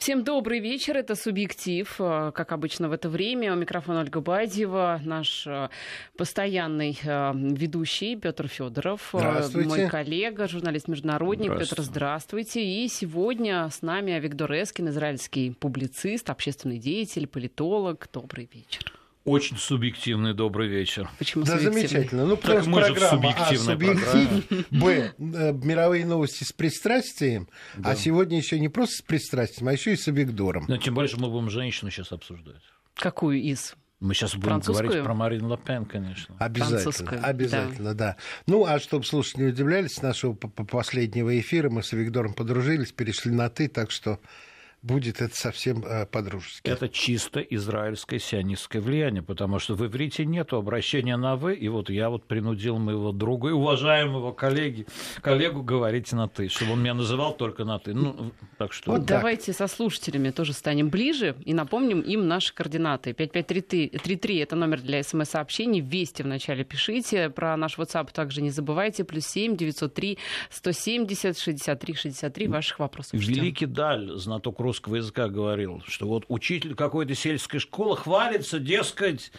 Всем добрый вечер. Это «Субъектив». Э, как обычно в это время. У микрофона Ольга Бадьева, наш э, постоянный э, ведущий Петр Федоров, мой коллега, журналист-международник. Петр, здравствуйте. И сегодня с нами Виктор Эскин, израильский публицист, общественный деятель, политолог. Добрый вечер. Очень субъективный добрый вечер. Почему да, замечательно. Ну, потому что программа А, субъектив, Б, э, мировые новости с пристрастием, да. а сегодня еще не просто с пристрастием, а еще и с объектором. Но тем более, что мы будем женщину сейчас обсуждать. Какую из? Мы сейчас будем говорить про Марину Лапен, конечно. Обязательно, обязательно, да. да. Ну, а чтобы слушатели не удивлялись, с нашего последнего эфира мы с Виктором подружились, перешли на «ты», так что будет это совсем э, по-дружески. Это чисто израильское сионистское влияние, потому что в иврите нет обращения на «вы», и вот я вот принудил моего друга и уважаемого коллеги, коллегу говорить на «ты», чтобы он меня называл только на «ты». Ну, так что... Вот давайте со слушателями тоже станем ближе и напомним им наши координаты. 5533 – это номер для смс-сообщений. Вести вначале пишите. Про наш WhatsApp также не забывайте. Плюс 7 903 170 63 63 ваших вопросов. Великий Даль, знаток русского языка говорил, что вот учитель какой-то сельской школы хвалится, дескать,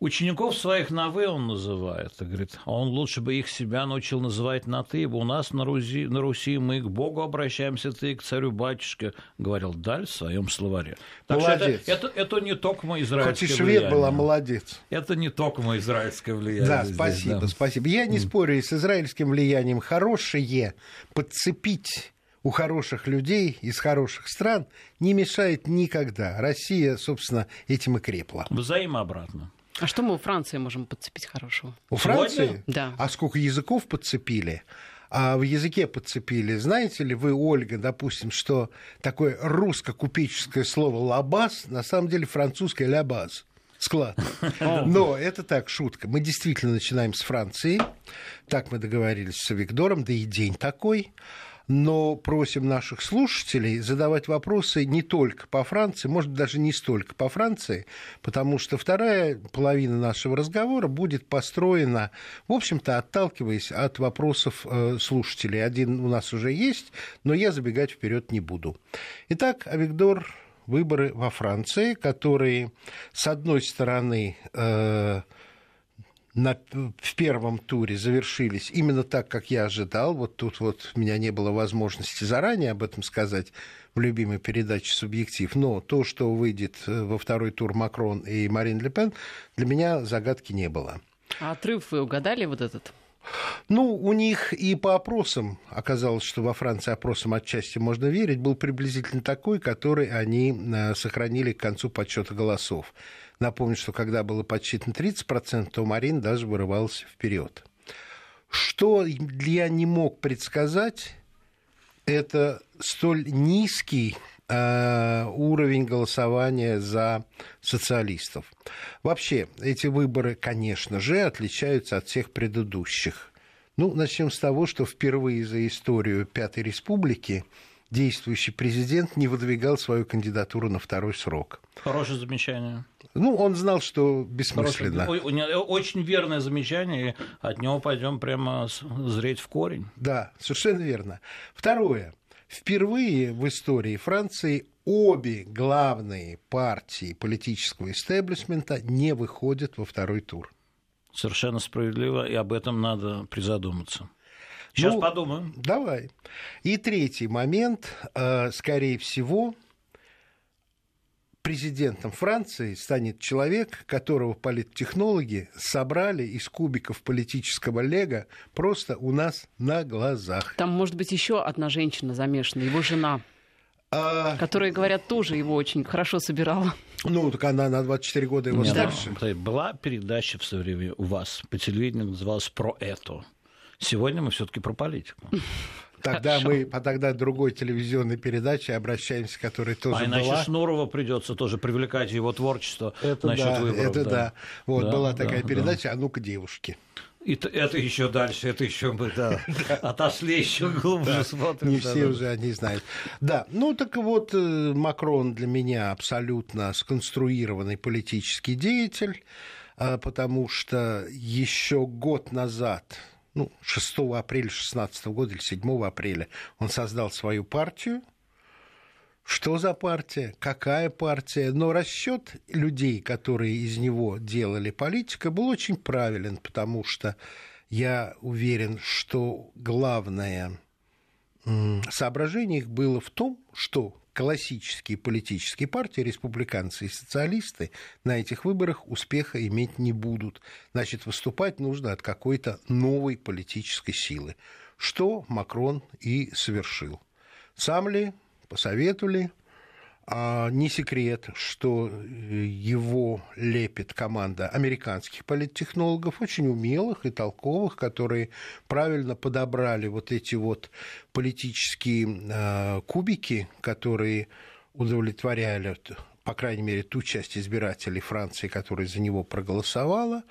Учеников своих на «вы» он называет. И говорит, а он лучше бы их себя научил называть на «ты», ибо у нас на Руси, на Руси мы к Богу обращаемся, ты к царю-батюшке, говорил Даль в своем словаре. Так молодец. Это, это, это не только мой израильское Хоть и швед влияние. была, молодец. Это не только мой израильское влияние. Да, здесь, спасибо, да. спасибо. Я не mm. спорю, с израильским влиянием хорошее подцепить у хороших людей из хороших стран не мешает никогда. Россия, собственно, этим и крепла. Взаимообратно. А что мы у Франции можем подцепить хорошего? У Франции? Да. А сколько языков подцепили? А в языке подцепили. Знаете ли вы, Ольга, допустим, что такое русско-купеческое слово «лабаз» на самом деле французское «лябаз»? склад. Но это так, шутка. Мы действительно начинаем с Франции. Так мы договорились с Виктором, да и день такой но просим наших слушателей задавать вопросы не только по Франции, может, даже не столько по Франции, потому что вторая половина нашего разговора будет построена, в общем-то, отталкиваясь от вопросов э, слушателей. Один у нас уже есть, но я забегать вперед не буду. Итак, Авигдор, выборы во Франции, которые, с одной стороны, э, на, в первом туре завершились именно так, как я ожидал. Вот тут вот у меня не было возможности заранее об этом сказать в любимой передаче «Субъектив». Но то, что выйдет э, во второй тур Макрон и Марин Ле Пен, для меня загадки не было. А отрыв вы угадали вот этот? Ну, у них и по опросам, оказалось, что во Франции опросам отчасти можно верить, был приблизительно такой, который они э, сохранили к концу подсчета голосов. Напомню, что когда было подсчитано 30%, то Марин даже вырывался вперед. Что я не мог предсказать, это столь низкий уровень голосования за социалистов. Вообще, эти выборы, конечно же, отличаются от всех предыдущих. Ну, начнем с того, что впервые за историю Пятой Республики действующий президент не выдвигал свою кандидатуру на второй срок. Хорошее замечание. Ну, он знал, что бессмысленно. Хорошее, очень верное замечание, от него пойдем прямо зреть в корень. Да, совершенно верно. Второе. Впервые в истории Франции обе главные партии политического истеблишмента не выходят во второй тур. Совершенно справедливо, и об этом надо призадуматься. Сейчас ну, подумаем. Давай. И третий момент, э, скорее всего, президентом Франции станет человек, которого политтехнологи собрали из кубиков политического лего просто у нас на глазах. Там может быть еще одна женщина замешана, его жена. А... Которая, говорят, тоже его очень хорошо собирала. Ну, так она на 24 года его Нет, старше. Да. Была передача в свое время у вас по телевидению, называлась «Про это». Сегодня мы все-таки про политику. Тогда Хорошо. мы по тогда другой телевизионной передаче обращаемся, которая тоже а иначе была. Шнурова придется тоже привлекать его творчество это насчет да, выборов. Это да. да. Вот да, была такая да, передача да. «А ну-ка, девушки». И это еще дальше, это еще мы да, отошли еще глубже смотрим. Не все уже они знают. Да, ну так вот, э, Макрон для меня абсолютно сконструированный политический деятель, а, потому что еще год назад ну, 6 апреля 2016 года или 7 апреля он создал свою партию, что за партия, какая партия. Но расчет людей, которые из него делали политика, был очень правилен, потому что я уверен, что главное соображение их было в том, что классические политические партии, республиканцы и социалисты, на этих выборах успеха иметь не будут. Значит, выступать нужно от какой-то новой политической силы, что Макрон и совершил. Сам ли посоветовали. А не секрет, что э, его лепит команда американских политтехнологов, очень умелых и толковых, которые правильно подобрали вот эти вот политические э, кубики, которые удовлетворяли, по крайней мере, ту часть избирателей Франции, которая за него проголосовала.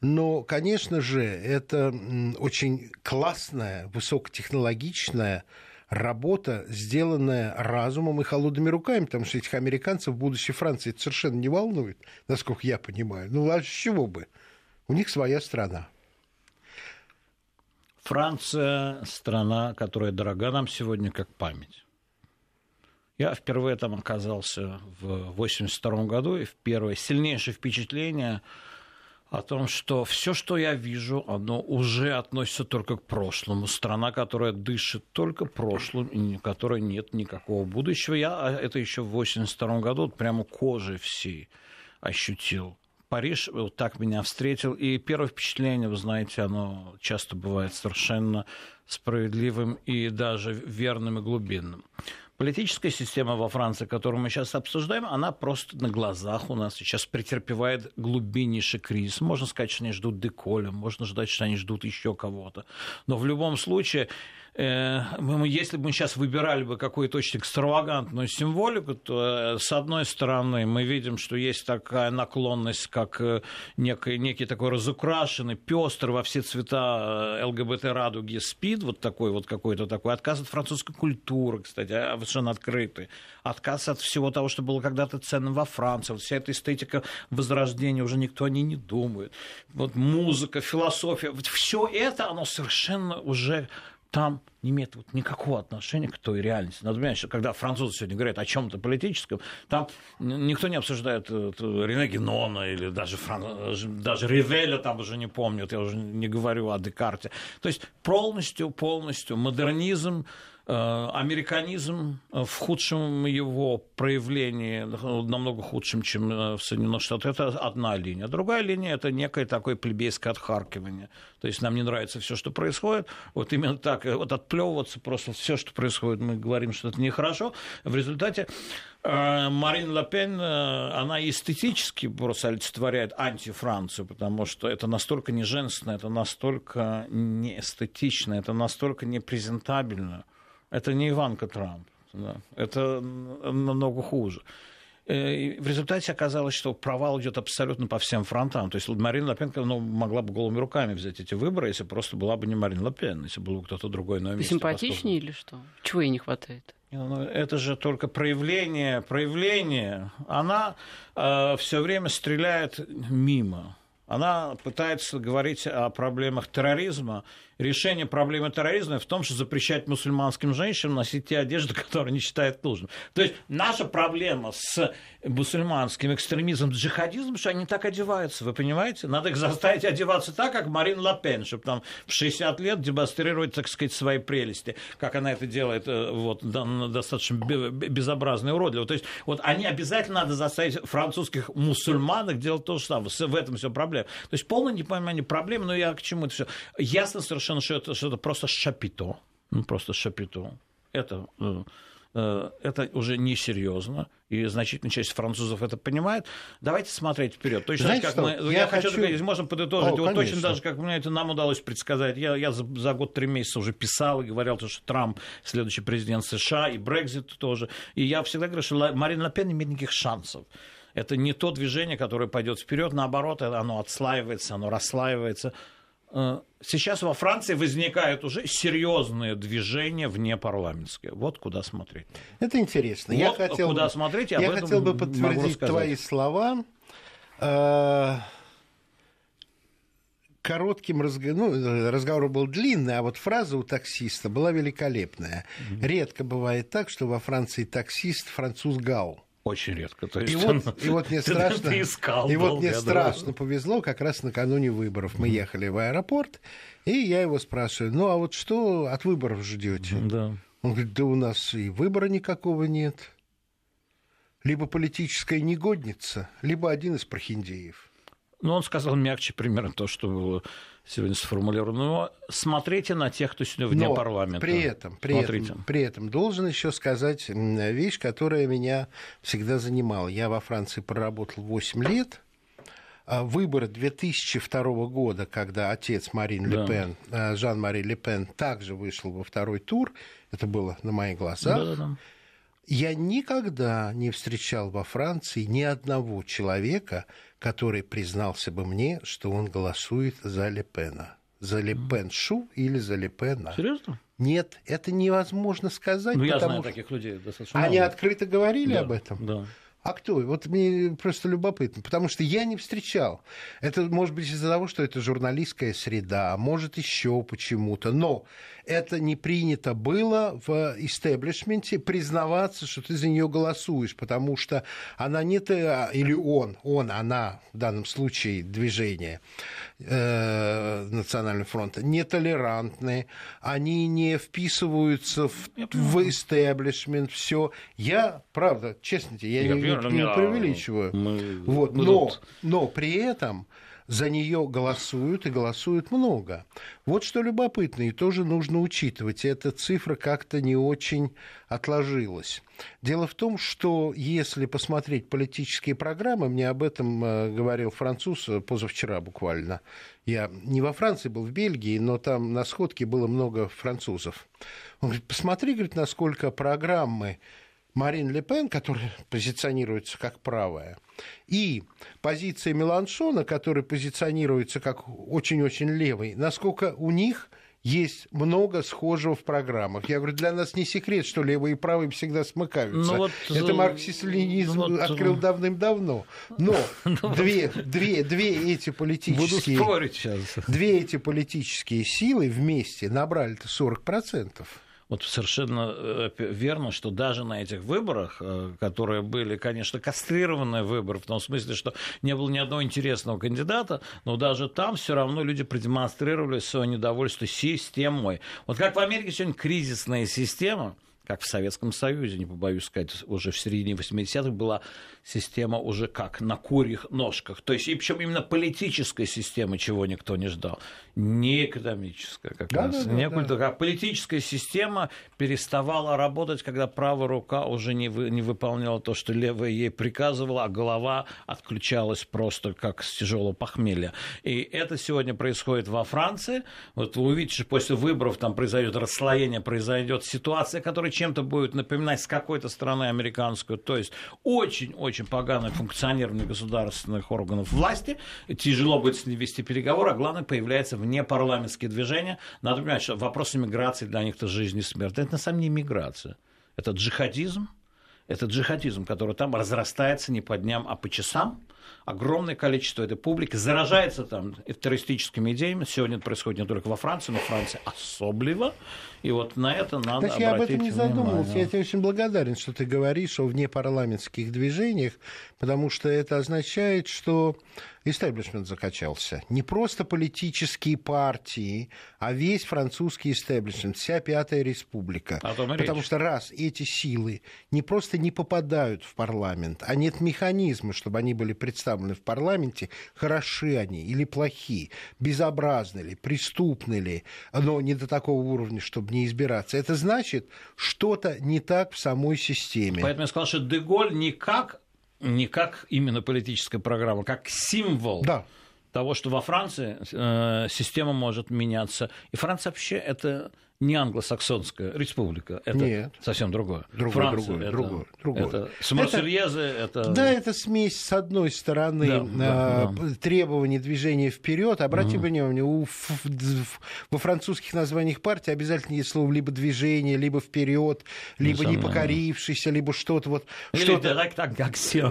Но, конечно же, это очень классная, высокотехнологичная работа, сделанная разумом и холодными руками, потому что этих американцев будущей Франции это совершенно не волнует, насколько я понимаю. Ну, а с чего бы? У них своя страна. Франция – страна, которая дорога нам сегодня как память. Я впервые там оказался в 1982 году, и в первое сильнейшее впечатление – о том, что все, что я вижу, оно уже относится только к прошлому. Страна, которая дышит только прошлым, и у которой нет никакого будущего. Я а, это еще в 82 году вот прямо кожей всей ощутил. Париж вот так меня встретил, и первое впечатление, вы знаете, оно часто бывает совершенно справедливым и даже верным и глубинным. Политическая система во Франции, которую мы сейчас обсуждаем, она просто на глазах у нас сейчас претерпевает глубиннейший кризис. Можно сказать, что они ждут Деколя, можно ждать, что они ждут еще кого-то. Но в любом случае если бы мы сейчас выбирали бы какую-то очень экстравагантную символику, то, э, с одной стороны, мы видим, что есть такая наклонность, как э, некий, некий такой разукрашенный, пестрый во все цвета ЛГБТ-радуги СПИД, вот такой вот какой-то такой, отказ от французской культуры, кстати, а, совершенно открытый, отказ от всего того, что было когда-то ценным во Франции, вот вся эта эстетика возрождения, уже никто о ней не думает, вот музыка, философия, вот все это, оно совершенно уже там не имеет вот никакого отношения к той реальности. Надо понимать, что когда французы сегодня говорят о чем-то политическом, там никто не обсуждает э, Рене Генона или даже, Фран... даже Ривеля там уже не помнят, я уже не говорю о Декарте. То есть полностью, полностью модернизм, американизм в худшем его проявлении, намного худшем, чем э, в Соединенных Штатах, это одна линия. Другая линия – это некое такое плебейское отхаркивание. То есть нам не нравится все, что происходит. Вот именно так, вот отплевываться просто все, что происходит, мы говорим, что это нехорошо. В результате э, Марин Ле Пен, она эстетически просто олицетворяет антифранцию, потому что это настолько не женственно, это настолько не эстетично, это настолько непрезентабельно это не Иванка Трамп. Да. Это намного хуже. Э, и в результате оказалось, что провал идет абсолютно по всем фронтам. То есть Марина Лапенко ну, могла бы голыми руками взять эти выборы, если просто была бы не Марина Лапен, если был бы кто-то другой на месте. Симпатичнее или что? Чего ей не хватает? Ну, это же только проявление, проявление. Она э, все время стреляет мимо. Она пытается говорить о проблемах терроризма решение проблемы терроризма в том, что запрещать мусульманским женщинам носить те одежды, которые они считают нужным. То есть наша проблема с мусульманским экстремизмом, джихадизмом, что они так одеваются, вы понимаете? Надо их заставить одеваться так, как Марин Лапен, чтобы там в 60 лет демонстрировать, так сказать, свои прелести, как она это делает э, вот, достаточно безобразно и уродливо. То есть вот они обязательно надо заставить французских мусульманок делать то же самое. В этом все проблема. То есть полное непонимание проблемы, но я к чему это все. Ясно совершенно совершенно, что это, что это просто шапито. Ну, просто шапито. Это, э, э, это уже несерьезно, и значительная часть французов это понимает. Давайте смотреть вперед. Точно Знаете, как мы, я, я хочу сказать, можно подытожить. О, вот точно даже как мне это нам удалось предсказать. Я, я за, за год-три месяца уже писал и говорил, что Трамп следующий президент США, и Брекзит тоже. И я всегда говорю, что Марин Ле Пен имеет никаких шансов. Это не то движение, которое пойдет вперед, наоборот, оно отслаивается, оно расслаивается. Э, сейчас во Франции возникают уже серьезные движения вне парламентские. Вот куда смотреть. Это интересно. Вот я хотел куда бы, смотреть, я, хотел бы подтвердить твои слова. Э, коротким разговором, ну, разговор был длинный, а вот фраза у таксиста была великолепная. Mm-hmm. Редко бывает так, что во Франции таксист француз гал. Очень редко. То есть и, вот, и вот мне страшно, искал и вот мне страшно повезло, как раз накануне выборов мы ехали в аэропорт, и я его спрашиваю, ну а вот что от выборов ждете? Да. Он говорит, да у нас и выбора никакого нет. Либо политическая негодница, либо один из прохиндеев. Ну, он сказал мягче примерно то, что было сегодня сформулировано. Но смотрите на тех, кто сегодня вне Но парламента. При этом, при, этом, при этом должен еще сказать вещь, которая меня всегда занимала. Я во Франции проработал 8 лет. А выборы 2002 года, когда отец Марин да. Ле Пен, э, Жан-Мари Ле Пен, также вышел во второй тур, это было на моих глазах, да, да. Я никогда не встречал во Франции ни одного человека, который признался бы мне, что он голосует за Лепена. За Лепен Шу или за Лепена. Серьезно? Нет, это невозможно сказать. Ну, я знаю что... таких людей достаточно Они много. открыто говорили да, об этом? Да. А кто? Вот мне просто любопытно, потому что я не встречал. Это может быть из-за того, что это журналистская среда, а может еще почему-то. Но это не принято было в истеблишменте признаваться, что ты за нее голосуешь, потому что она не ты, или он, он, она, в данном случае движение э, Национального фронта, нетолерантные, они не вписываются в, в истеблишмент, все. Я, правда, честно тебе, я, я не, не, не преувеличиваю. Мы, вот, мы но, тут... но при этом за нее голосуют и голосуют много. Вот что любопытно, и тоже нужно учитывать. Эта цифра как-то не очень отложилась. Дело в том, что если посмотреть политические программы, мне об этом э, говорил француз позавчера буквально. Я не во Франции был, в Бельгии, но там на сходке было много французов. Он говорит, посмотри, говорит, насколько программы Марин Ле Пен, которая позиционируется как правая, и позиция Меланшона, которая позиционируется как очень-очень левый, насколько у них есть много схожего в программах. Я говорю, для нас не секрет, что левые и правые всегда смыкаются. Ну, вот, Это э, марксист-ленинизм вот, открыл давным-давно. Но ну две, две, две эти политические... Буду спорить сейчас. Две эти политические силы вместе набрали-то 40% вот совершенно э, верно, что даже на этих выборах, э, которые были, конечно, кастрированные выборы, в том смысле, что не было ни одного интересного кандидата, но даже там все равно люди продемонстрировали свое недовольство системой. Вот как в Америке сегодня кризисная система, как в Советском Союзе, не побоюсь сказать, уже в середине 80-х была система уже как на курьих ножках. То есть, и причем именно политическая система, чего никто не ждал. Не экономическая как да, раз. Да, не да, да. А политическая система переставала работать, когда правая рука уже не, вы, не выполняла то, что левая ей приказывала, а голова отключалась просто как с тяжелого похмелья. И это сегодня происходит во Франции. Вот вы увидите, что после выборов там произойдет расслоение, произойдет ситуация, которая чем-то будет напоминать с какой-то стороны американскую. То есть очень-очень поганое функционирование государственных органов власти. Тяжело будет с ними вести переговоры, а главное, появляются внепарламентские движения. Надо понимать, что вопрос миграции для них это жизнь и смерть. Это на самом деле миграция. Это джихадизм, это джихадизм, который там разрастается не по дням, а по часам – огромное количество этой публики заражается там террористическими идеями. Сегодня это происходит не только во Франции, но в Франции особливо. И вот на это надо Значит, я об этом не задумывался. Я тебе очень благодарен, что ты говоришь о внепарламентских движениях, потому что это означает, что истеблишмент закачался. Не просто политические партии, а весь французский истеблишмент, вся Пятая Республика. Потому речь. что раз эти силы не просто не попадают в парламент, а нет механизма, чтобы они были представлены в парламенте, хороши они или плохи, безобразны ли, преступны ли, но не до такого уровня, чтобы не избираться. Это значит, что-то не так в самой системе. Поэтому я сказал, что Деголь не как, не как именно политическая программа, как символ. Да того, что во Франции э, система может меняться. И Франция вообще это не англосаксонская республика. Это Нет. совсем другое. Другое, Франция, другое, это, другое, другое. Это Самарсельезы, это... это... Да, это смесь, с одной стороны, Да, да, э, требований движения вперед. Обратите угу. внимание, у, в, в, во французских названиях партии обязательно есть слово либо движение, либо вперед, либо не покорившийся, либо что-то вот. Или что-то... так, так, как все.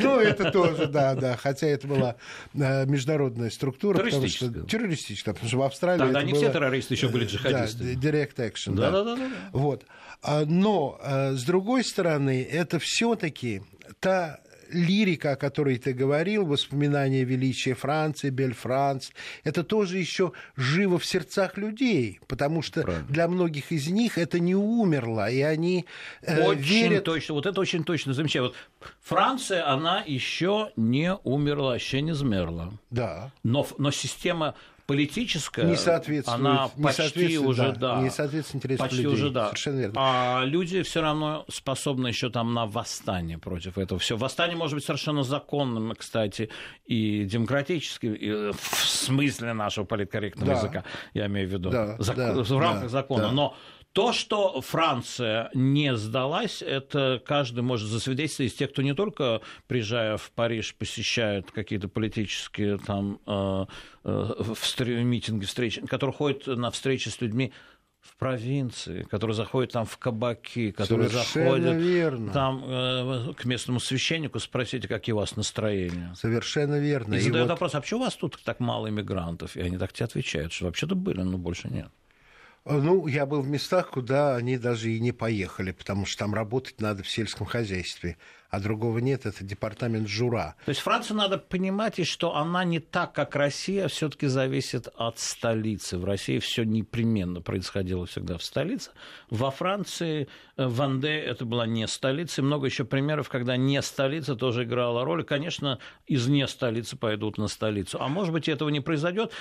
Ну, это тоже, да, да. Хотя это была э, международная структура. Террористическая. Террористическая, потому что в Австралии Тогда не все террористы еще были Да, джихадисты. direct action, да. Да, да, да, да. Вот. А, Но, э, с другой стороны, это все-таки та лирика, о которой ты говорил, воспоминания величия Франции, Бель Франц, это тоже еще живо в сердцах людей, потому что Правильно. для многих из них это не умерло, и они э, очень верят... точно, вот это очень точно замечаю. Вот Франция, она еще не умерла, еще не замерла. Да. Но, но система политическая, не соответствует, она не почти соответствует, уже, да, да, не соответствует интересам почти людей. уже, да. Совершенно верно. А люди все равно способны еще там на восстание против этого всего. Восстание может быть совершенно законным, кстати, и демократическим, и в смысле нашего политкорректного Да. языка, я имею в виду, Да, Зак- да, в рамках да, закона. да. Но то, что Франция не сдалась, это каждый может засвидетельствовать из тех, кто не только, приезжая в Париж, посещает какие-то политические там э, э, встр- митинги, встречи, которые ходят на встречи с людьми в провинции, которые заходят там в кабаки, которые Совершенно заходят верно. там э, к местному священнику, спросите, какие у вас настроения. Совершенно верно. И И задают вот- вопрос, а почему у вас тут так мало иммигрантов? И они так тебе отвечают, что вообще-то были, но больше нет. Ну, я был в местах, куда они даже и не поехали, потому что там работать надо в сельском хозяйстве, а другого нет, это департамент Жура. То есть Францию надо понимать, и что она не так, как Россия, все-таки зависит от столицы. В России все непременно происходило всегда в столице. Во Франции э, Ванде это была не столица, и много еще примеров, когда не столица тоже играла роль. Конечно, из не столицы пойдут на столицу. А может быть, этого не произойдет.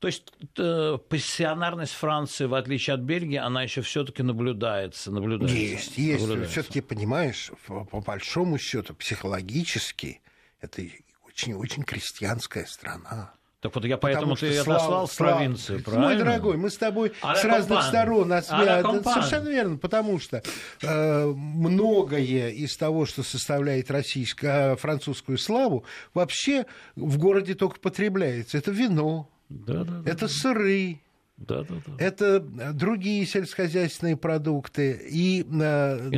То есть э, пассионарность Франции, в отличие от Бельгии, она еще все-таки наблюдается, наблюдается. Есть, есть. Все-таки, понимаешь, по, по большому счету, психологически, это очень-очень крестьянская страна. Так вот я поэтому ты отослал слава- в слава- провинцию, правильно? Мой дорогой, мы с тобой А с разных компан. сторон А освя... компан. Совершенно верно, потому что э, многое из того, что составляет российскую, французскую славу, вообще в городе только потребляется. Это вино, Да, да, да. это сыры, Да, да, да. это другие сельскохозяйственные продукты. И, э, И,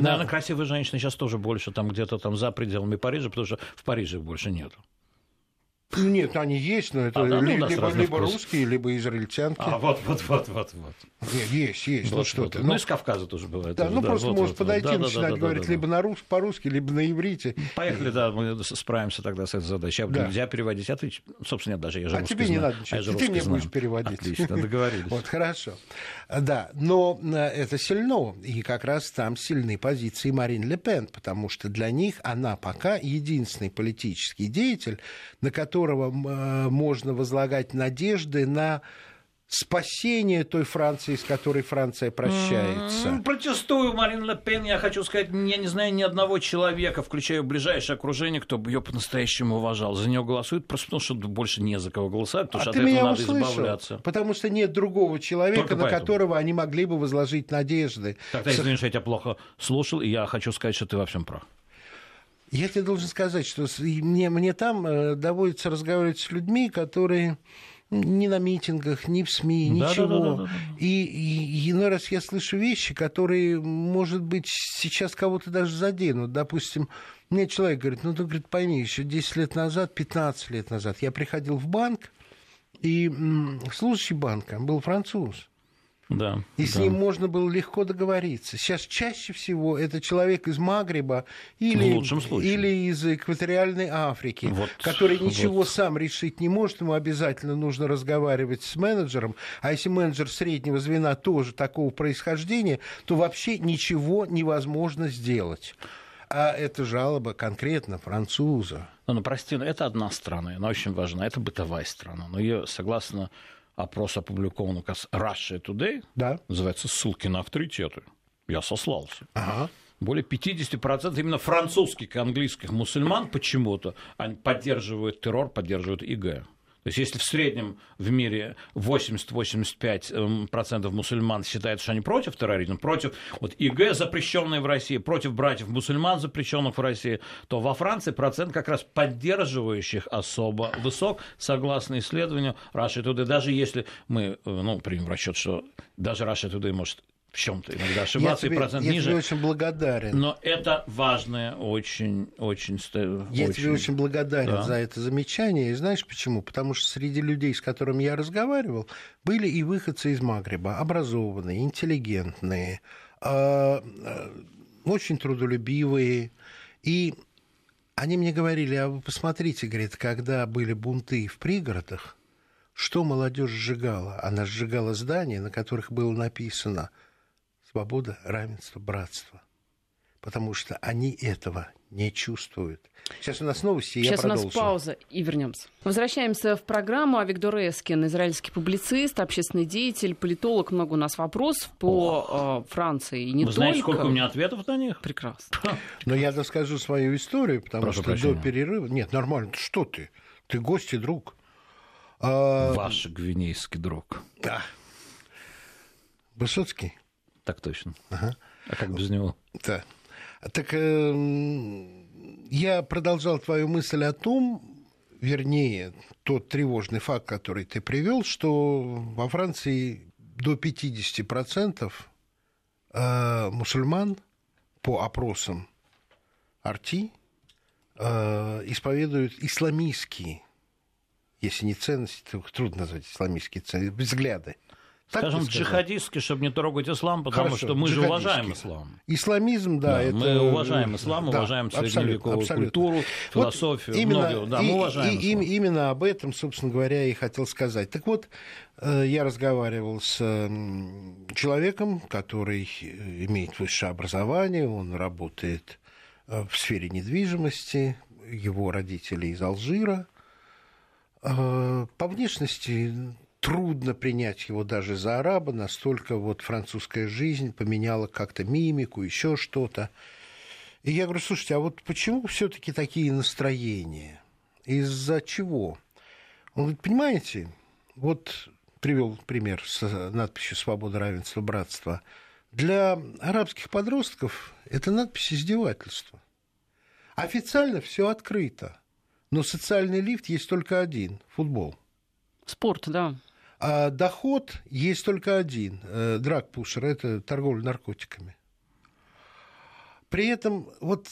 на- наверное, красивые женщины сейчас тоже больше там где-то там за пределами Парижа, потому что в Париже их больше нет. Ну, Нет, они есть, но это А, да, ну, либо, либо вкус. русские, либо израильтянки. вот, вот, вот, вот, вот. Нет, есть, есть. ну Вот, что вот. ты. Ну, ну, из Кавказа тоже бывает. да, тоже, ну просто вот, может вот, подойти Да, да, начинать да, да, говорить да, либо на рус- по-русски, либо на иврите. Поехали, да, мы справимся тогда с этой задачей. А Да. Нельзя переводить. А ты, собственно, нет, даже я же А тебе не знаю. надо А ничего. же Ты мне знаю. будешь переводить. Отлично, договорились. Вот, хорошо. Да, но э, это сильно. И как раз там сильны позиции Марин Ле Пен, потому что для них она пока единственный политический деятель, на которого э, можно возлагать надежды на спасение той Франции, с которой Франция прощается. Протестую, Марин Ле Пен. Я хочу сказать, я не знаю ни одного человека, включая ближайшее окружение, кто бы ее по-настоящему уважал. За нее голосуют просто потому, что больше не за кого голосовать, потому А что ты от этого надо услышал? избавляться. Потому что нет другого человека, Только на поэтому. которого они могли бы возложить надежды. Тогда, извини, что я тебя плохо слушал, и я хочу сказать, что ты во всем прав. Я тебе должен сказать, что мне, мне там э, доводится разговаривать с людьми, которые ни на митингах, ни в СМИ, ничего. Да-да-да-да-да. И, и иной раз я слышу вещи, которые, может быть, сейчас кого-то даже заденут. Допустим, мне человек говорит, ну ты, говорит, пойми, еще 10 лет назад, 15 лет назад я приходил в банк, и служащий банка был француз. Да. И с да. ним можно было легко договориться. Сейчас чаще всего это человек из Магриба или, или из экваториальной Африки, Вот, который ничего вот. сам решить не может, ему обязательно нужно разговаривать с менеджером. А если менеджер среднего звена тоже такого происхождения, то вообще ничего невозможно сделать. А это жалоба конкретно француза. Ну, ну, прости, но это одна страна, она очень важна, это бытовая страна. Но ее, согласно опросу, опубликованному как Russia Today, Да. называется «Ссылки на авторитеты». Я сослался. Ага. Более 50% именно французских и английских мусульман почему-то поддерживают террор, поддерживают ИГ. То есть если в среднем в мире 80-85% эм, мусульман считают, что они против терроризма, против вот ИГ, запрещенной в России, против братьев-мусульман, запрещенных в России, то во Франции процент как раз поддерживающих особо высок, согласно исследованию Russia Today. Даже если мы э, ну, примем в расчет, что даже Russia Today может в чем-то иногда ошибаться, я тебе, и процент я ниже. тебе очень благодарен. Но это важное, очень, очень... Я очень, тебе очень благодарен да. за это замечание. И знаешь почему? Потому что среди людей, с которыми я разговаривал, были и выходцы из Магриба, образованные, интеллигентные, а, а, очень трудолюбивые. И они мне говорили, а вы посмотрите, говорит, когда были бунты в пригородах, что молодежь сжигала? Она сжигала здания, на которых было написано – свобода, равенство, братство. Потому что они этого не чувствуют. Сейчас у нас новости, Сейчас я продолжу. у нас пауза и вернемся. Возвращаемся в программу. А Виктор Эскин, израильский публицист, общественный деятель, политолог. Много у нас вопросов по э, Франции. И не Вы только. знаете, сколько у меня ответов на них? Прекрасно. Но я расскажу свою историю, потому Прошу что прощения. до перерыва... Нет, нормально. Что ты? Ты гость и друг. А... Ваш гвинейский друг. Да. Высоцкий так точно. Ага. А как без него? Да. Так э, я продолжал твою мысль о том, вернее, тот тревожный факт, который ты привел, что во Франции до 50% э, мусульман по опросам Арти э, исповедуют исламистские, если не ценности, то трудно назвать исламистские ценности, взгляды. Так Скажем, джихадистский, чтобы не трогать ислам, потому Хорошо, что мы же уважаем ислам. Исламизм, да, да это... Мы уважаем ислам, да, уважаем средневековую абсолютно, культуру, философию, вот именно, многие, да, мы уважаем и, ислам. Именно об этом, собственно говоря, и хотел сказать. Так вот, э, я разговаривал с человеком, который имеет высшее образование, он работает э, в сфере недвижимости, его родители из Алжира. Э, по внешности трудно принять его даже за араба, настолько вот французская жизнь поменяла как-то мимику, еще что-то. И я говорю, слушайте, а вот почему все-таки такие настроения? Из-за чего? Он говорит, понимаете, вот привел пример с надписью «Свобода, равенство, братство». Для арабских подростков это надпись издевательства. Официально все открыто, но социальный лифт есть только один – футбол. Спорт, да. А доход есть только один. Э, драгпушер – это торговля наркотиками. При этом вот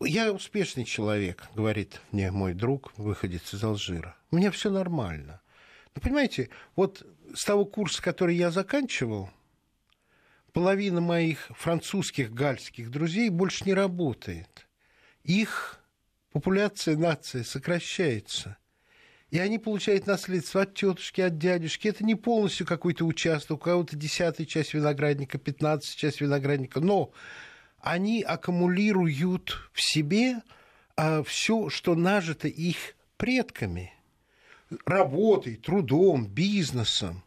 я успешный человек, говорит мне мой друг, выходец из Алжира. У меня все нормально. Но понимаете, вот с того курса, который я заканчивал, половина моих французских, гальских друзей больше не работает. Их популяция нации сокращается – и они получают наследство от тетушки, от дядюшки. Это не полностью какой-то участок, у кого-то десятая часть виноградника, пятнадцатая часть виноградника, но они аккумулируют в себе а, все, что нажито их предками. Работой, трудом, бизнесом.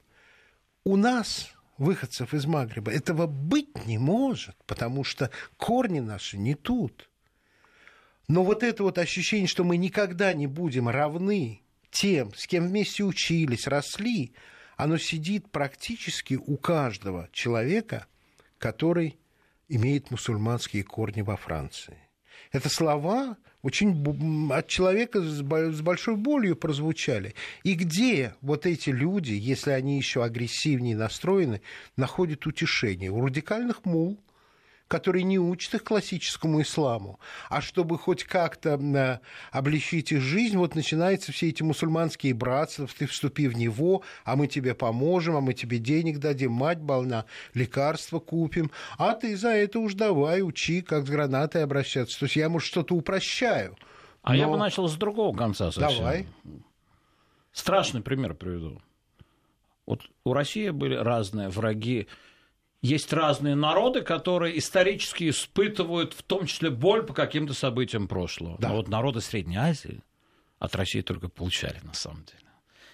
У нас, выходцев из Магриба, этого быть не может, потому что корни наши не тут. Но вот это вот ощущение, что мы никогда не будем равны тем, с кем вместе учились, росли, оно сидит практически у каждого человека, который имеет мусульманские корни во Франции. Это слова очень от человека с большой болью прозвучали. И где вот эти люди, если они еще агрессивнее настроены, находят утешение? У радикальных мул – который не учит их классическому исламу, а чтобы хоть как-то э, облегчить их жизнь, вот начинаются все эти мусульманские братства, ты вступи в него, а мы тебе поможем, а мы тебе денег дадим, мать больна, лекарства купим, а ты за это уж давай учи, как с гранатой обращаться. То есть я, может, что-то упрощаю. А я бы начал с другого конца совсем. Давай. Страшный пример приведу. Вот у России были разные враги есть разные народы, которые исторически испытывают в том числе боль по каким-то событиям прошлого. Да. Но вот народы Средней Азии от России только получали на самом деле.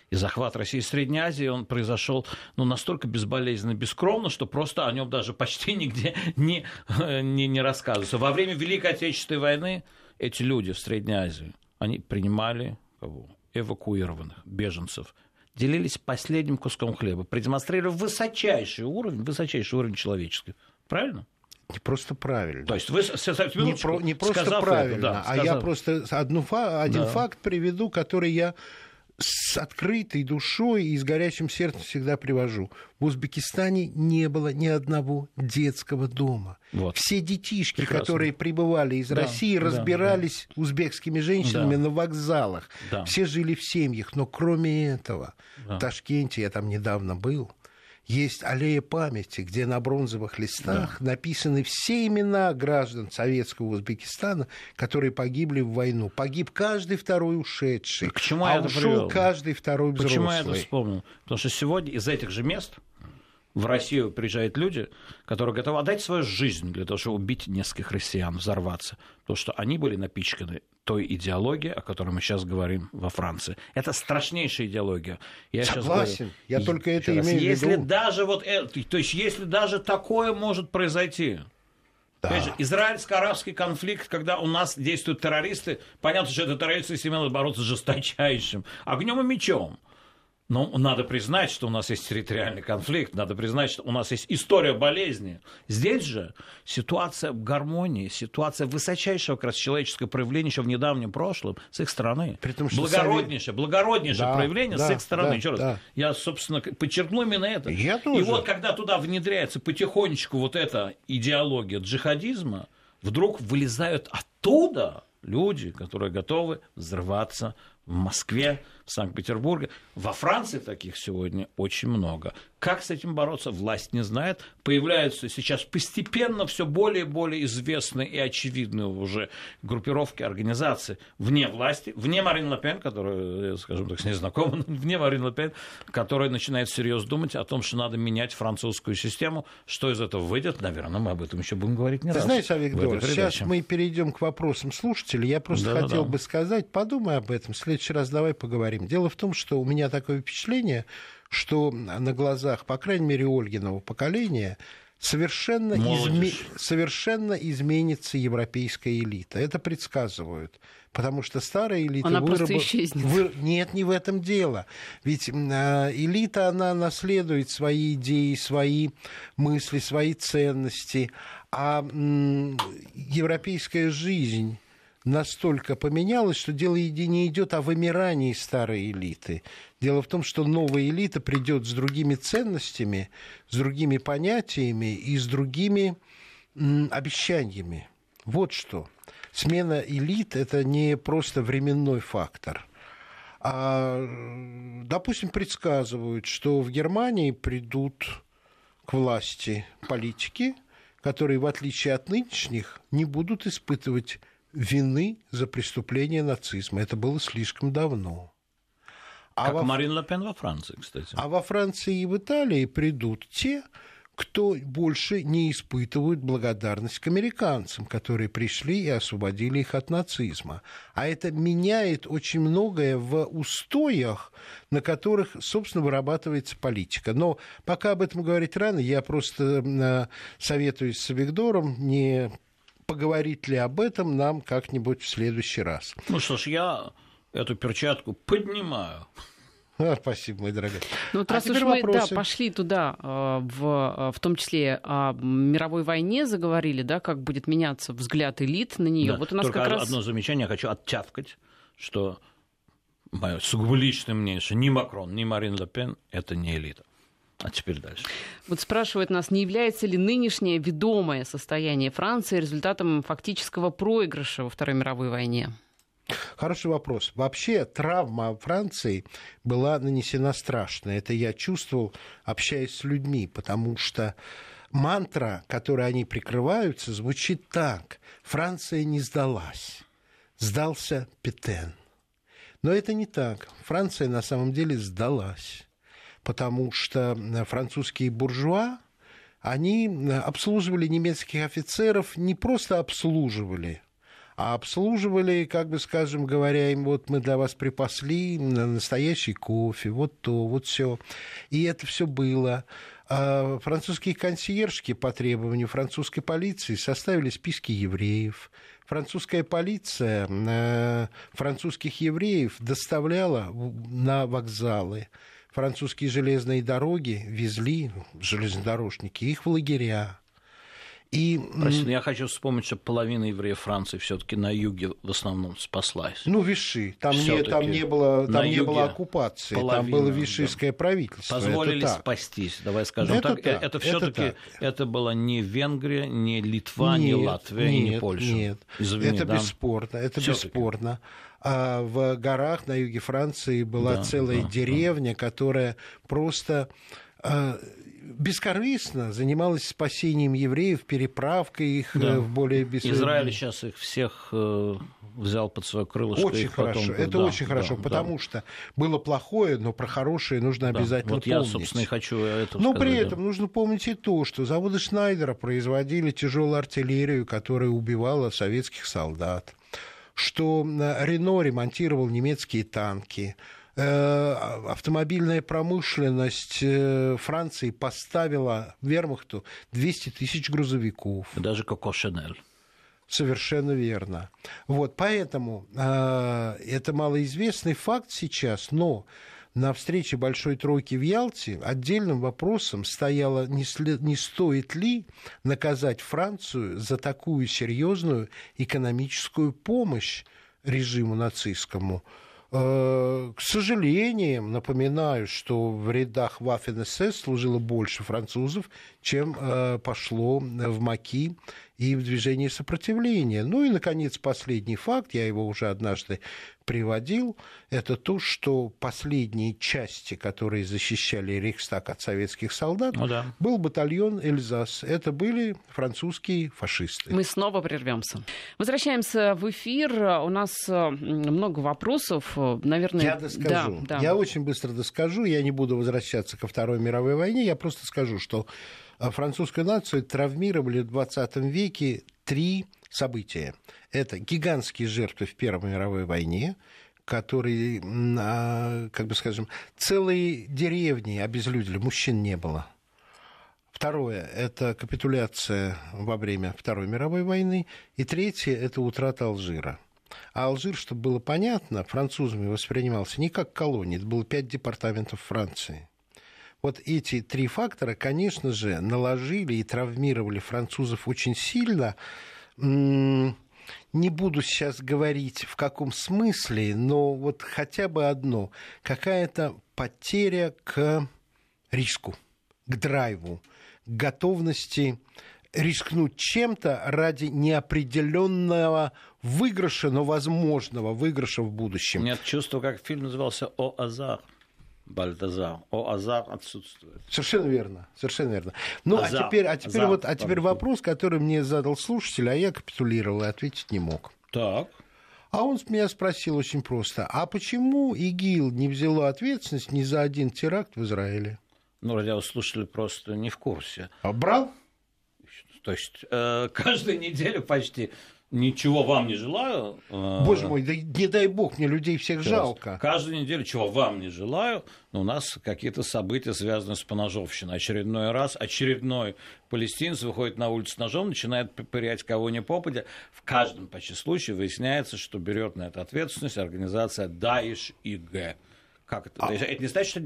И захват России и Средней Азии, он произошел ну, настолько безболезненно, бескровно, что просто о нем даже почти нигде не, не, не рассказывается. Во время Великой Отечественной войны эти люди в Средней Азии, они принимали кого? эвакуированных беженцев делились последним куском хлеба, продемонстрировав высочайший уровень, высочайший уровень человеческий. Правильно? Не просто правильно. То есть вы не, про, не просто правильно, это, да, а сказав... я просто одну, один да. факт приведу, который я с открытой душой и с горячим сердцем всегда привожу. В Узбекистане не было ни одного детского дома. Вот. Все детишки, Прекрасно. которые прибывали из да, России, разбирались да. узбекскими женщинами да. на вокзалах. Да. Все жили в семьях. Но кроме этого, да. в Ташкенте, я там недавно был, есть аллея памяти, где на бронзовых листах да. написаны все имена граждан Советского Узбекистана, которые погибли в войну. Погиб каждый второй ушедший, К чему а я ушел привел? каждый второй взрослый. Почему я это вспомнил? Потому что сегодня из этих же мест в Россию приезжают люди, которые готовы отдать свою жизнь для того, чтобы убить нескольких россиян, взорваться. Потому что они были напичканы той идеологией, о которой мы сейчас говорим во Франции. Это страшнейшая идеология. Я Согласен. Говорю, я только это раз, имею в виду. Если даже вот это, то есть если даже такое может произойти, да. Опять же, израильско-арабский конфликт, когда у нас действуют террористы, понятно, что это террористы, если надо бороться с жесточайшим огнем и мечом. Но надо признать, что у нас есть территориальный конфликт, надо признать, что у нас есть история болезни. Здесь же ситуация в гармонии, ситуация высочайшего как раз человеческого проявления еще в недавнем прошлом с их стороны. При том, что благороднейшее, сами... благороднейшее да, проявление да, с их стороны. Да, Еще раз, да. я, собственно, подчеркну именно это. Я тоже. И вот когда туда внедряется потихонечку вот эта идеология джихадизма, вдруг вылезают оттуда люди, которые готовы взрываться в Москве, в Санкт-Петербурге. Во Франции таких сегодня очень много. Как с этим бороться, власть не знает. Появляются сейчас постепенно все более и более известные и очевидные уже группировки, организации вне власти, вне Марин Ле которая, скажем так, с ней знакома, вне Марин Ле которая начинает серьезно думать о том, что надо менять французскую систему. Что из этого выйдет, наверное, мы об этом еще будем говорить не Ты раз. знаешь, Олег Дор, сейчас мы перейдем к вопросам слушателей. Я просто да, хотел да. бы сказать, подумай об этом. В следующий раз давай поговорим. Дело в том, что у меня такое впечатление, что на глазах, по крайней мере, Ольгиного поколения совершенно, изме... совершенно изменится европейская элита. Это предсказывают. Потому что старая элита... Она выраб... просто исчезнет. Вы... Нет, не в этом дело. Ведь э, элита, она наследует свои идеи, свои мысли, свои ценности. А европейская жизнь настолько поменялось, что дело не идет о вымирании старой элиты. Дело в том, что новая элита придет с другими ценностями, с другими понятиями и с другими обещаниями. Вот что. Смена элит – это не просто временной фактор. А, допустим, предсказывают, что в Германии придут к власти политики, которые, в отличие от нынешних, не будут испытывать вины за преступление нацизма. Это было слишком давно. А как во... Марин Ле Пен во Франции, кстати. А во Франции и в Италии придут те, кто больше не испытывают благодарность к американцам, которые пришли и освободили их от нацизма. А это меняет очень многое в устоях, на которых, собственно, вырабатывается политика. Но пока об этом говорить рано, я просто э, советуюсь с Виктором не поговорить ли об этом нам как-нибудь в следующий раз. Ну что ж, я эту перчатку поднимаю. А, спасибо, мой дорогой. Ну, вот а раз уж мы да, пошли туда, э, в, э, в том числе о мировой войне заговорили, да, как будет меняться взгляд элит на нее. Да, вот у нас только как раз... одно замечание я хочу оттявкать, что мое сугубо личное мнение, что ни Макрон, ни Марин Ле Пен – это не элита. А теперь дальше. Вот спрашивают нас, не является ли нынешнее ведомое состояние Франции результатом фактического проигрыша во Второй мировой войне? Хороший вопрос. Вообще травма Франции была нанесена страшная. Это я чувствовал, общаясь с людьми, потому что мантра, которой они прикрываются, звучит так. Франция не сдалась. Сдался Петен. Но это не так. Франция на самом деле сдалась потому что э, французские буржуа, они э, обслуживали немецких офицеров, не просто обслуживали, а обслуживали, как бы скажем, говоря им, вот мы для вас припасли настоящий кофе, вот то, вот все. И это все было. А французские консьержки по требованию французской полиции составили списки евреев. Французская полиция э, французских евреев доставляла на вокзалы. Французские железные дороги везли железнодорожники их в лагеря. И... Простите, я хочу вспомнить, что половина евреев Франции все-таки на юге в основном спаслась. Ну, Виши. Там, не, там не было, там не было оккупации. Половина, там было вишистское да. правительство. Позволили это спастись, давай скажем это так. так. Это все-таки это, это была не Венгрия, не Литва, нет, не Латвия, нет, не Польша. Нет, Извини, это да? бесспорно. Это бесспорно. А в горах на юге Франции была да, целая да, деревня, да. которая просто а, бескорыстно занималась спасением евреев, переправкой их э, да. в более бес... Израиль сейчас их всех э, взял под свое крылышко. Очень хорошо, потом... это да, очень да, хорошо, да, потому да. что было плохое, но про хорошее нужно да. обязательно вот помнить. я, собственно, и хочу это Но сказать, при этом да. нужно помнить и то, что заводы Шнайдера производили тяжелую артиллерию, которая убивала советских солдат что Рено ремонтировал немецкие танки, Э, автомобильная промышленность э, Франции поставила вермахту 200 тысяч грузовиков. Даже Коко Шанель. Совершенно верно. Вот, поэтому э, это малоизвестный факт сейчас, но на встрече Большой Тройки в Ялте отдельным вопросом стояло, не, след, не стоит ли наказать Францию за такую серьезную экономическую помощь режиму нацистскому. Э, к сожалению, напоминаю, что в рядах Waffen-СС служило больше французов, чем э, пошло в МАКИ и в движении сопротивления. Ну и, наконец, последний факт, я его уже однажды приводил, это то, что последние части, которые защищали Рейхстаг от советских солдат, ну, да. был батальон Эльзас. Это были французские фашисты. Мы снова прервемся. Возвращаемся в эфир. У нас э, много вопросов. Наверное, я доскажу. Да, да. Я очень быстро доскажу. Я не буду возвращаться ко Второй мировой войне. Я просто скажу, что а французскую нацию травмировали в 20 веке три события. Это гигантские жертвы в Первой мировой войне, которые, а, как бы скажем, целые деревни обезлюдили, мужчин не было. Второе – это капитуляция во время Второй мировой войны. И третье – это утрата Алжира. А Алжир, чтобы было понятно, французами воспринимался не как колония, это было пять департаментов Франции. Вот эти три фактора, конечно же, наложили и травмировали французов очень сильно. Не буду сейчас говорить в каком смысле, но вот хотя бы одно. Какая-то потеря к риску, к драйву, к готовности рискнуть чем-то ради неопределенного выигрыша, но возможного выигрыша в будущем. Нет чувства, как фильм назывался «О Азар». Бальтазар. О, Азар отсутствует. Совершенно верно. Совершенно верно. Ну, а Азар. а теперь, а теперь, Азар. вот, а теперь вопрос, который мне задал слушатель, а я капитулировал и ответить не мог. Так. А он меня спросил очень просто, а почему ИГИЛ не взяла ответственность ни за один теракт в Израиле? Ну, радиослушатели просто не в курсе. А брал? То есть э, каждую неделю почти Ничего вам не желаю. Э, Боже мой, да не дай бог, мне людей всех жалко. Каждую неделю, чего вам не желаю, но у нас какие-то события связаны с поножовщиной. Очередной раз очередной палестинец выходит на улицу с ножом, начинает пырять кого ни попадя. В каждом почти случае выясняется, что берет на это ответственность организация Даиш ИГ. Как это? А... Это не значит, что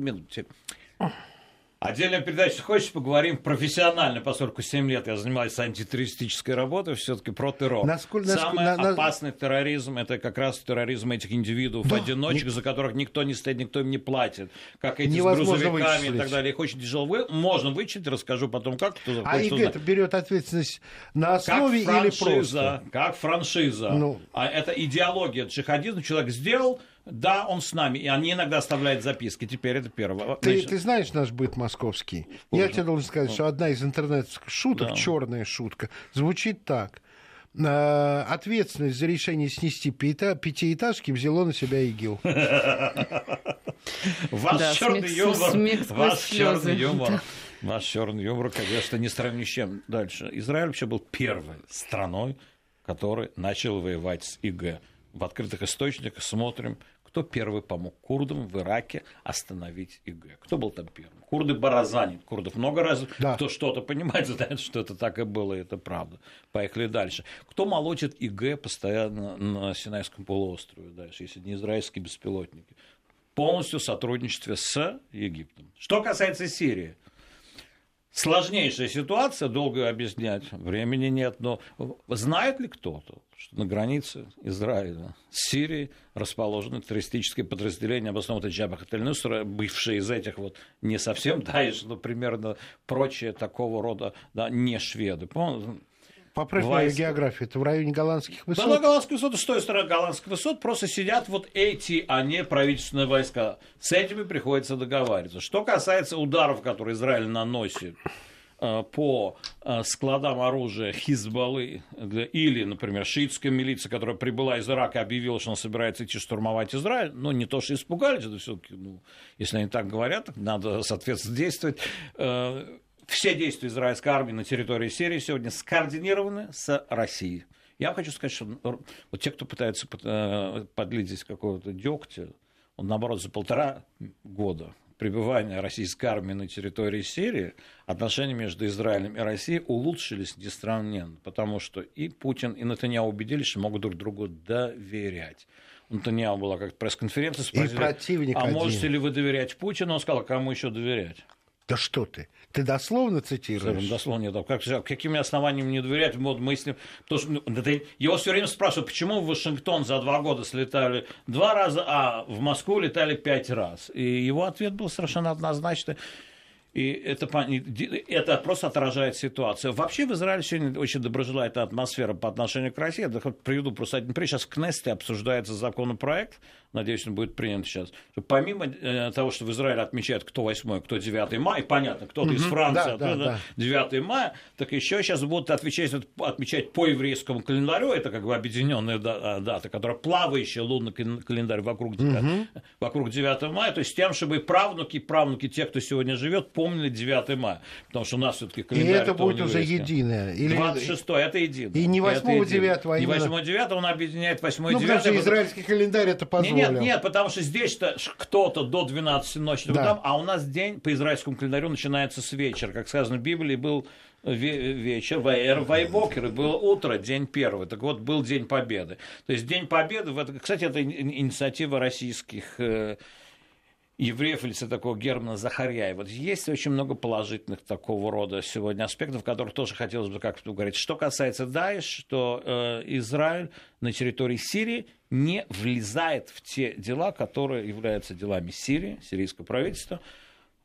Отдельная передача, хочешь, поговорим профессионально, поскольку 7 лет я занимаюсь антитеррористической работой, все-таки про террор. Насколько, Самый насколько, опасный терроризм это как раз терроризм этих индивидуумов, да, одиночек, не... за которых никто не стоит, никто им не платит. Как эти Невозможно с грузовиками вычислить. и так далее. Их очень тяжело. Вы... Можно вычислить, расскажу потом, как. Кто а ИГ это берет ответственность на основе как франшиза, или просто? Как франшиза. Ну... А это идеология джихадизма. Человек сделал, да, он с нами, и они иногда оставляют записки. Теперь это первое. Ты, Значит... ты знаешь наш быт московский? Позже. Я тебе должен сказать, что одна из интернет-шуток, да. черная шутка, звучит так. «Э, ответственность за решение снести пятиэтажки взяло на себя ИГИЛ. Ваш черный юмор. Ваш черный юмор. Ваш черный юмор, конечно, не сравним с чем. Дальше. Израиль вообще был первой страной, который начал воевать с ИГ. В открытых источниках смотрим, кто первый помог курдам в Ираке остановить ИГ. Кто был там первым? Курды Баразани. Курдов много раз. Да. Кто что-то понимает, знает, что это так и было, и это правда. Поехали дальше. Кто молотит ИГ постоянно на Синайском полуострове дальше, если не израильские беспилотники? Полностью сотрудничестве с Египтом. Что касается Сирии, Сложнейшая ситуация, долго объяснять, времени нет, но знает ли кто-то, что на границе Израиля с Сирией расположено террористическое подразделение, обоснованное Джабах Тель-Нусра, бывшие из этих вот не совсем Даиш, но примерно прочие такого рода, да, не шведы. Поправь мою географию, это в районе голландских высот? Да, голландских высот, с той стороны голландских высот просто сидят вот эти, а не правительственные войска. С этими приходится договариваться. Что касается ударов, которые Израиль наносит э, по э, складам оружия Хизбаллы или, например, шиитская милиция, которая прибыла из Ирака и объявила, что она собирается идти штурмовать Израиль, ну, не то, что испугались, это все таки ну, если они так говорят, надо, соответственно, действовать э, все действия израильской армии на территории Сирии сегодня скоординированы с Россией. Я хочу сказать, что ну, вот те, кто пытается э, подлить здесь какого-то дегтя, он, наоборот, за полтора года пребывания российской армии на территории Сирии отношения между Израилем и Россией улучшились несравненно, потому что и Путин, и Натаньяу убедились, что могут друг другу доверять. У Натаньяу была как пресс-конференция, спросили, а один. можете ли вы доверять Путину? Он сказал, кому еще доверять? Да что ты? Ты дословно цитируешь? Дословно нет. Как, какими основаниями не доверять? Вот мы с ним... Потому что, ну, это, его все время спрашивают, почему в Вашингтон за два года слетали два раза, а в Москву летали пять раз. И его ответ был совершенно однозначный. И это, это просто отражает ситуацию. Вообще в Израиле сегодня очень доброжелательная атмосфера по отношению к России. Я приведу просто один пример. Сейчас в Кнессете обсуждается законопроект, надеюсь, он будет принят сейчас. Помимо э, того, что в Израиле отмечают кто 8 кто 9 мая, понятно, кто-то из Франции, да, да, да. 9 мая, так еще сейчас будут отвечать, отмечать по еврейскому календарю, это как бы объединенная а, дата, которая плавающая лунный календарь вокруг, угу. вокруг 9 мая, то есть тем, чтобы правнуки, правнуки тех, кто сегодня живет, помнили 9 мая, потому что у нас все-таки календарь. И это будет уже единое. Или... 26 это единое. И не 8 9 а Не 8 9 он объединяет 8 9 Ну, потому что израильский календарь это позволит нет, нет, потому что здесь-то кто-то до 12 ночи, да. там, а у нас день по израильскому календарю начинается с вечера. Как сказано в Библии, был вечер, ваэр, вайбокер, и было утро, день первый. Так вот, был День Победы. То есть День Победы, кстати, это инициатива российских евреев лица такого Германа Захарьяева. Вот есть очень много положительных такого рода сегодня аспектов, которых тоже хотелось бы как-то говорить. Что касается Даиш, что э, Израиль на территории Сирии не влезает в те дела, которые являются делами Сирии, сирийского правительства,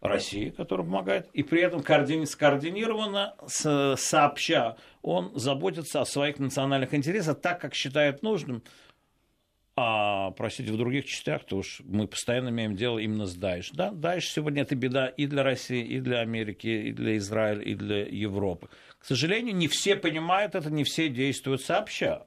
России, которая помогает, и при этом скоординированно, сообща, он заботится о своих национальных интересах так, как считает нужным, а, простите, в других частях, то уж мы постоянно имеем дело именно с Даиш. Да, Даиш сегодня это беда и для России, и для Америки, и для Израиля, и для Европы. К сожалению, не все понимают это, не все действуют сообща.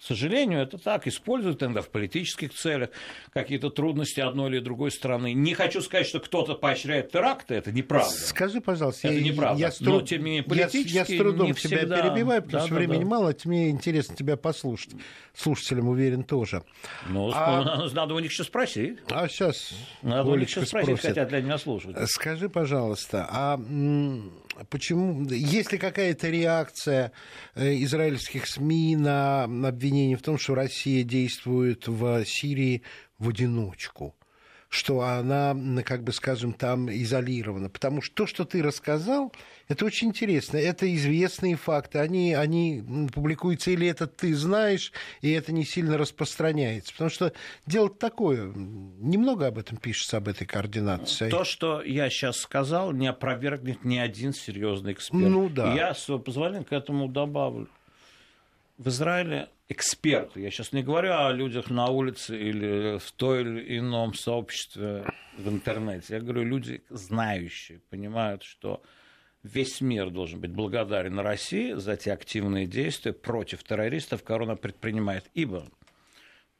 К сожалению, это так. Используют иногда в политических целях какие-то трудности одной или другой страны. Не хочу сказать, что кто-то поощряет теракты, это неправда. Скажи, пожалуйста, это я, неправда. Я, Но, тем не менее, политически я, я с трудом не тебя всегда... перебиваю, потому да, что да, времени да. мало, а мне интересно тебя послушать. Слушателям, уверен, тоже. Ну, а... надо у них еще спросить. А сейчас Надо у них еще спросить, спросит. хотят для меня слушать. Скажи, пожалуйста, а почему, есть ли какая-то реакция э, израильских СМИ на обвинение в том, что Россия действует в Сирии в одиночку? Что она, как бы скажем, там изолирована. Потому что то, что ты рассказал, это очень интересно. Это известные факты. Они, они публикуются или это ты знаешь, и это не сильно распространяется. Потому что дело такое. Немного об этом пишется, об этой координации. То, что я сейчас сказал, не опровергнет ни один серьезный эксперт. Ну да. Я, с позволения, к этому добавлю. В Израиле эксперты, я сейчас не говорю о людях на улице или в той или ином сообществе в интернете, я говорю люди знающие, понимают, что весь мир должен быть благодарен России за те активные действия против террористов, которые она предпринимает. Ибо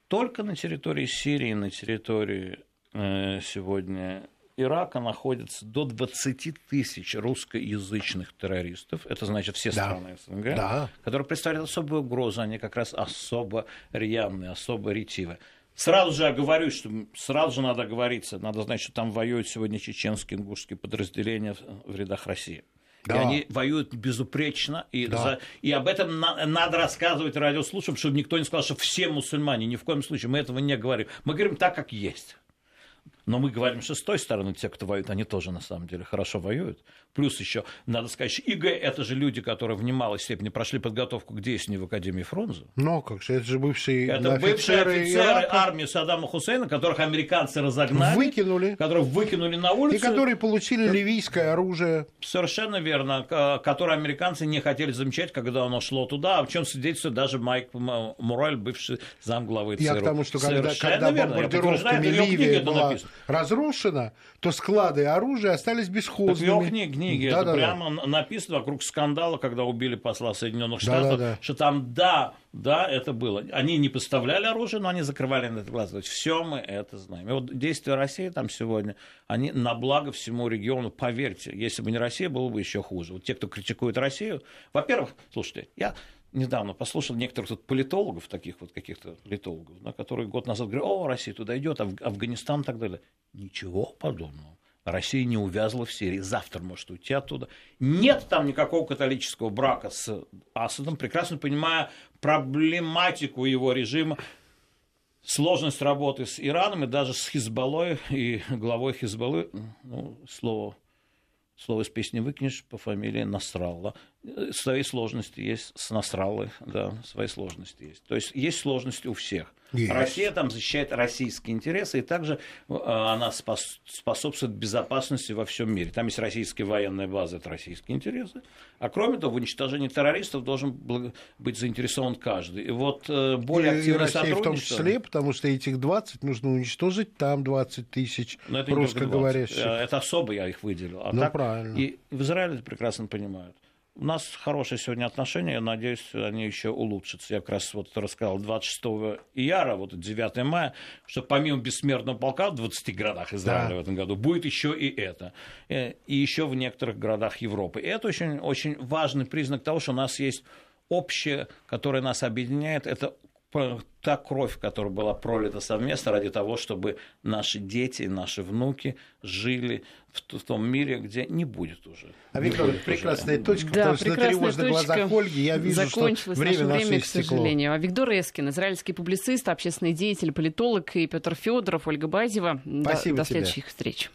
только на территории Сирии, на территории э, сегодня Ирака находится до 20 тысяч русскоязычных террористов, это значит все да. страны СНГ, да. которые представляют особую угрозу, они как раз особо рьяные, особо ретивы. Сразу же оговорюсь, что сразу же надо говориться, надо знать, что там воюют сегодня чеченские ингушские подразделения в рядах России. Да. И они воюют безупречно, и, да. за, и об этом на, надо рассказывать радиослушателям, чтобы никто не сказал, что все мусульмане. Ни в коем случае мы этого не говорим. Мы говорим так, как есть. Но мы говорим, что с той стороны те, кто воюет, они тоже на самом деле хорошо воюют. Плюс еще, надо сказать, что ИГ – это же люди, которые в немалой степени прошли подготовку к действию в Академии Фрунзе. Ну, как же, это же бывшие Это офицеры бывшие офицеры армии Саддама Хусейна, которых американцы разогнали. Выкинули. Которых выкинули на улицу. И которые получили ливийское оружие. Совершенно верно. Которые американцы не хотели замечать, когда оно шло туда, о чем свидетельствует даже Майк Мураль, бывший замглавы ЦРУ. Я к тому, что когда, когда бомбардировками Ливии была разрушена, то склады оружия остались бесхозными. Так в его книге да, это да, прямо да. написано вокруг скандала, когда убили посла Соединенных Штатов, да, да, да. что там да, да, это было. Они не поставляли оружие, но они закрывали на это глаза. То есть все мы это знаем. И вот действия России там сегодня, они на благо всему региону, поверьте, если бы не Россия, было бы еще хуже. Вот те, кто критикует Россию, во-первых, слушайте, я недавно послушал некоторых тут политологов, таких вот каких-то политологов, да, которые год назад говорили, о, Россия туда идет, Аф- Афганистан и так далее. Ничего подобного. Россия не увязла в Сирии, завтра может уйти оттуда. Нет там никакого католического брака с Асадом, прекрасно понимая проблематику его режима, сложность работы с Ираном и даже с Хизбаллой и главой Хизбаллы, ну, слово слово из песни выкинешь по фамилии Насралла. Свои сложности есть с Насраллой, да, свои сложности есть. То есть есть сложности у всех. Есть. Россия там защищает российские интересы, и также э, она способствует безопасности во всем мире. Там есть российские военные базы, это российские интересы. А кроме того, в уничтожении террористов должен быть заинтересован каждый. И вот э, более активное и Россия в том числе, потому что этих 20 нужно уничтожить, там 20 тысяч русскоговорящих. Э, это особо я их выделил. А ну, так, правильно. И в Израиле это прекрасно понимают. У нас хорошие сегодня отношения, я надеюсь, они еще улучшатся. Я как раз вот рассказал 26 ияра, вот 9 мая, что помимо бессмертного полка в 20 городах Израиля да. в этом году будет еще и это. Э, и еще в некоторых городах Европы. И это очень, очень важный признак того, что у нас есть общее, которое нас объединяет, это та кровь, которая была пролита совместно ради того, чтобы наши дети, наши внуки жили в, в том мире, где не будет уже. А Виктор, прекрасная уже. точка, да, потому что на тревожных глазах Ольги я вижу, Закончилось что время наше время, к сожалению. А Виктор Эскин, израильский публицист, общественный деятель, политолог и Петр Федоров, Ольга Базева. Спасибо до, до следующих встреч.